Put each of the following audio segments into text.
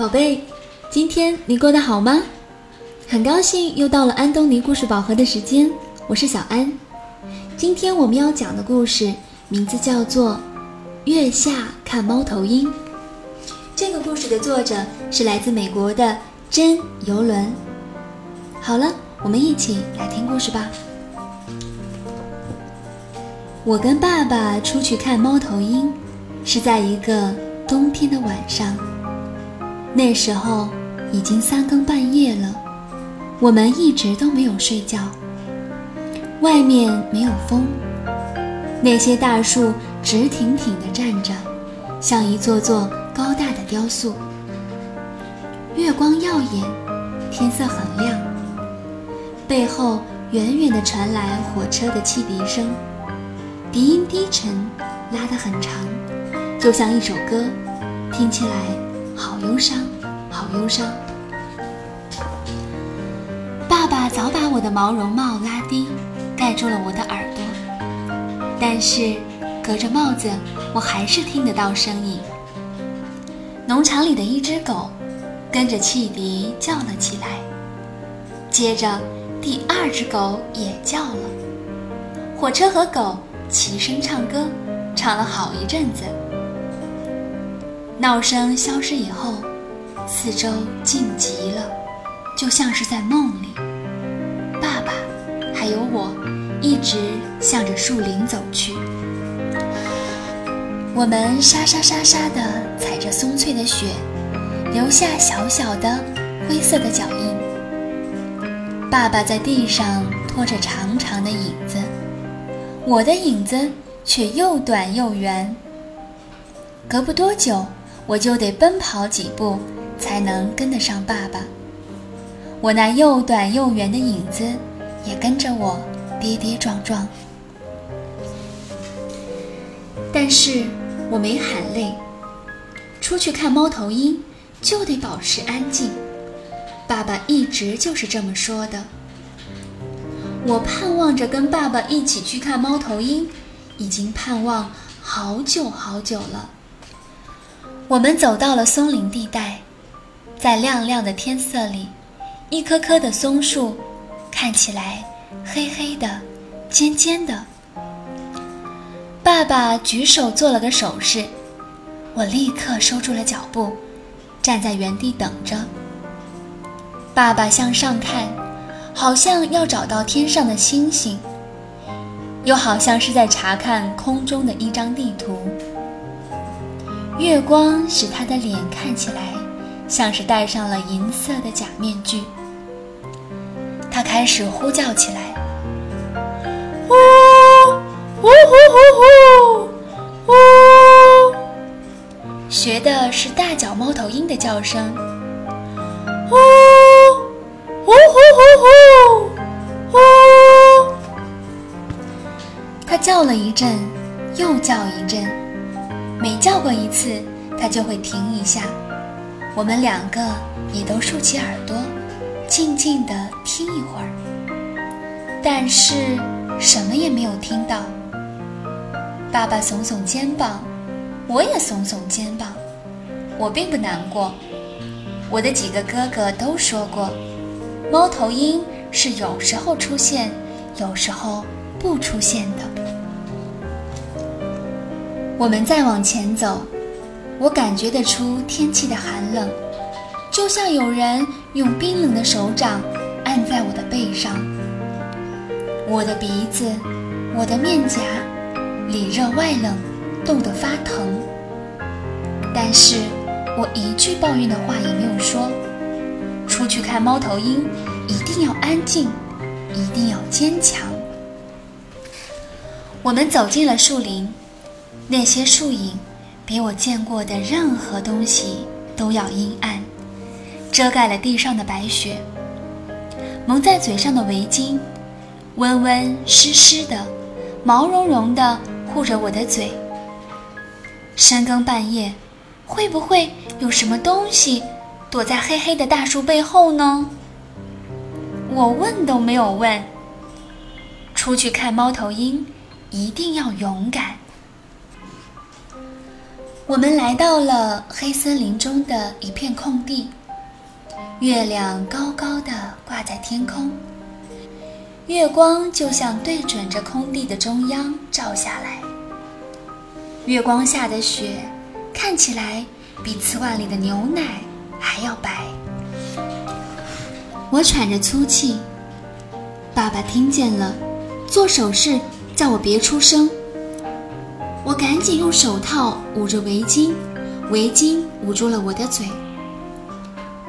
宝贝，今天你过得好吗？很高兴又到了安东尼故事宝盒的时间，我是小安。今天我们要讲的故事名字叫做《月下看猫头鹰》。这个故事的作者是来自美国的真游轮。好了，我们一起来听故事吧。我跟爸爸出去看猫头鹰，是在一个冬天的晚上。那时候已经三更半夜了，我们一直都没有睡觉。外面没有风，那些大树直挺挺地站着，像一座座高大的雕塑。月光耀眼，天色很亮。背后远远地传来火车的汽笛声，笛音低沉，拉得很长，就像一首歌，听起来。好忧伤，好忧伤。爸爸早把我的毛绒帽拉低，盖住了我的耳朵，但是隔着帽子，我还是听得到声音。农场里的一只狗跟着汽笛叫了起来，接着第二只狗也叫了。火车和狗齐声唱歌，唱了好一阵子。闹声消失以后，四周静极了，就像是在梦里。爸爸还有我，一直向着树林走去。我们沙沙沙沙地踩着松脆的雪，留下小小的灰色的脚印。爸爸在地上拖着长长的影子，我的影子却又短又圆。隔不多久。我就得奔跑几步，才能跟得上爸爸。我那又短又圆的影子，也跟着我跌跌撞撞。但是我没喊累。出去看猫头鹰，就得保持安静。爸爸一直就是这么说的。我盼望着跟爸爸一起去看猫头鹰，已经盼望好久好久了。我们走到了松林地带，在亮亮的天色里，一棵棵的松树看起来黑黑的、尖尖的。爸爸举手做了个手势，我立刻收住了脚步，站在原地等着。爸爸向上看，好像要找到天上的星星，又好像是在查看空中的一张地图。月光使他的脸看起来像是戴上了银色的假面具。他开始呼叫起来：“呜，呜呼呼呼，呜！”学的是大脚猫头鹰的叫声：“呜，呜呼呼呼，呜！”他叫了一阵，又叫一阵。每叫过一次，它就会停一下。我们两个也都竖起耳朵，静静地听一会儿。但是什么也没有听到。爸爸耸耸肩膀，我也耸耸肩膀。我并不难过。我的几个哥哥都说过，猫头鹰是有时候出现，有时候不出现的。我们再往前走，我感觉得出天气的寒冷，就像有人用冰冷的手掌按在我的背上。我的鼻子，我的面颊，里热外冷，冻得发疼。但是我一句抱怨的话也没有说。出去看猫头鹰，一定要安静，一定要坚强。我们走进了树林。那些树影，比我见过的任何东西都要阴暗，遮盖了地上的白雪。蒙在嘴上的围巾，温温湿湿的，毛茸茸的护着我的嘴。深更半夜，会不会有什么东西躲在黑黑的大树背后呢？我问都没有问。出去看猫头鹰，一定要勇敢。我们来到了黑森林中的一片空地，月亮高高的挂在天空，月光就像对准着空地的中央照下来。月光下的雪看起来比瓷碗里的牛奶还要白。我喘着粗气，爸爸听见了，做手势叫我别出声。我赶紧用手套捂着围巾，围巾捂住了我的嘴。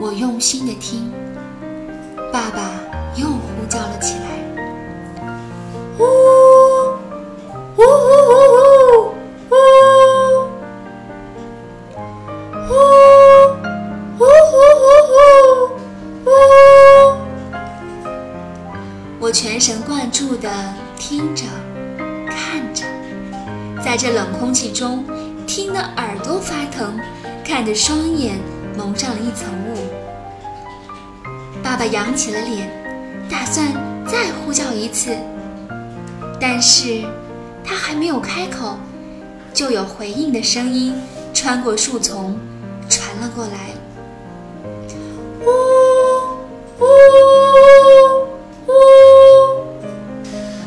我用心的听，爸爸又呼叫了起来：“呼，呼呼呼呼，呼，呼呼呼呼呼。”我全神贯注地听，着。在这冷空气中，听得耳朵发疼，看得双眼蒙上了一层雾。爸爸扬起了脸，打算再呼叫一次，但是他还没有开口，就有回应的声音穿过树丛传了过来：“呜呜呜！”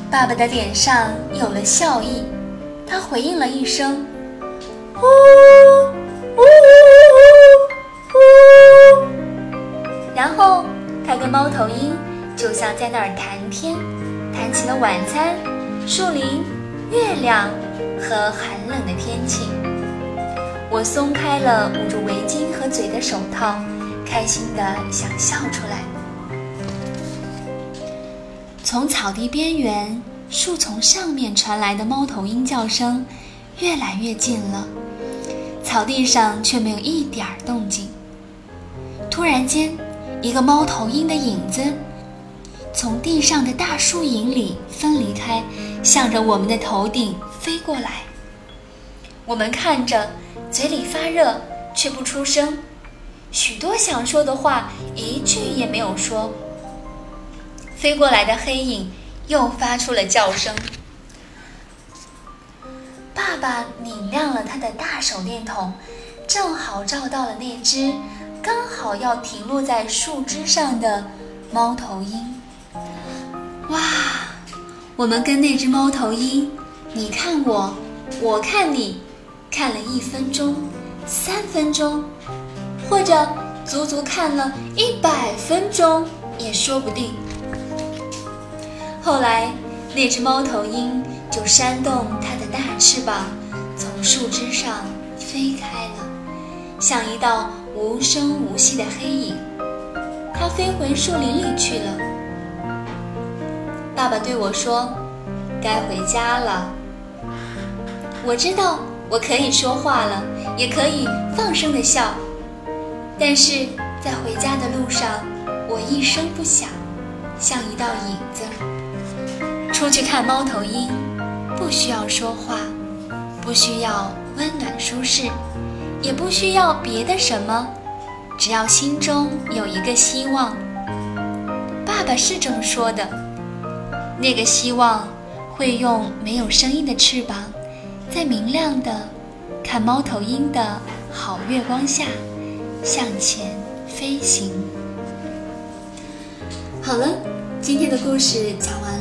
爸爸的脸上有了笑意。他回应了一声：“呜，呜呜呜呜。”然后他跟猫头鹰就像在那儿谈天，谈起了晚餐、树林、月亮和寒冷的天气。我松开了捂住围巾和嘴的手套，开心的想笑出来。从草地边缘。树丛上面传来的猫头鹰叫声越来越近了，草地上却没有一点儿动静。突然间，一个猫头鹰的影子从地上的大树影里分离开，向着我们的头顶飞过来。我们看着，嘴里发热，却不出声，许多想说的话一句也没有说。飞过来的黑影。又发出了叫声。爸爸拧亮了他的大手电筒，正好照到了那只刚好要停落在树枝上的猫头鹰。哇！我们跟那只猫头鹰，你看我，我看你，看了一分钟、三分钟，或者足足看了一百分钟也说不定。后来，那只猫头鹰就扇动它的大翅膀，从树枝上飞开了，像一道无声无息的黑影。它飞回树林里去了。爸爸对我说：“该回家了。”我知道我可以说话了，也可以放声的笑，但是在回家的路上，我一声不响，像一道影子。出去看猫头鹰，不需要说话，不需要温暖舒适，也不需要别的什么，只要心中有一个希望。爸爸是这么说的。那个希望会用没有声音的翅膀，在明亮的看猫头鹰的好月光下向前飞行。好了，今天的故事讲完。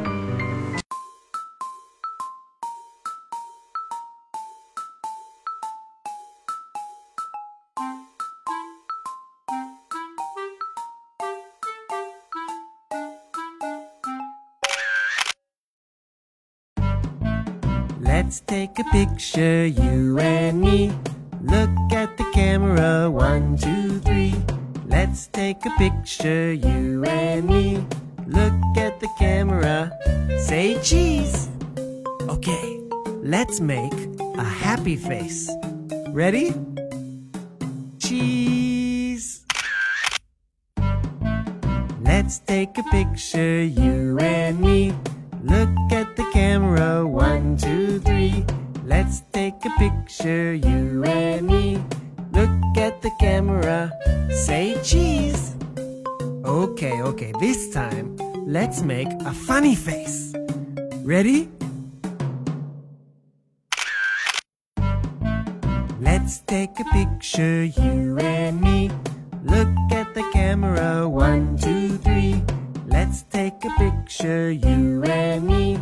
Let's take a picture, you and me. Look at the camera, one, two, three. Let's take a picture, you and me. Look at the camera, say cheese. Okay, let's make a happy face. Ready? Cheese. Let's take a picture, you and me. Look at picture, you and me. Look at the camera, say cheese. Okay, okay, this time let's make a funny face. Ready? Let's take a picture, you and me. Look at the camera, one, two, three. Let's take a picture, you and me.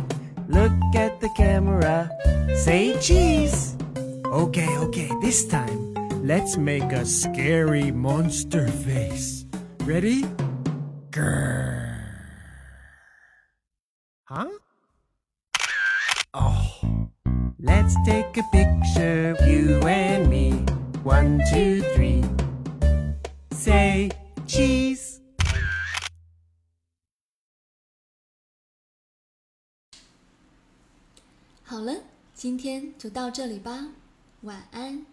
Look at the camera, say cheese. Okay, okay, this time let's make a scary monster face. Ready? Grrr. Huh? Oh. Let's take a picture, you and me. One, two, three. Say cheese. 好了，今天就到这里吧， 晚安。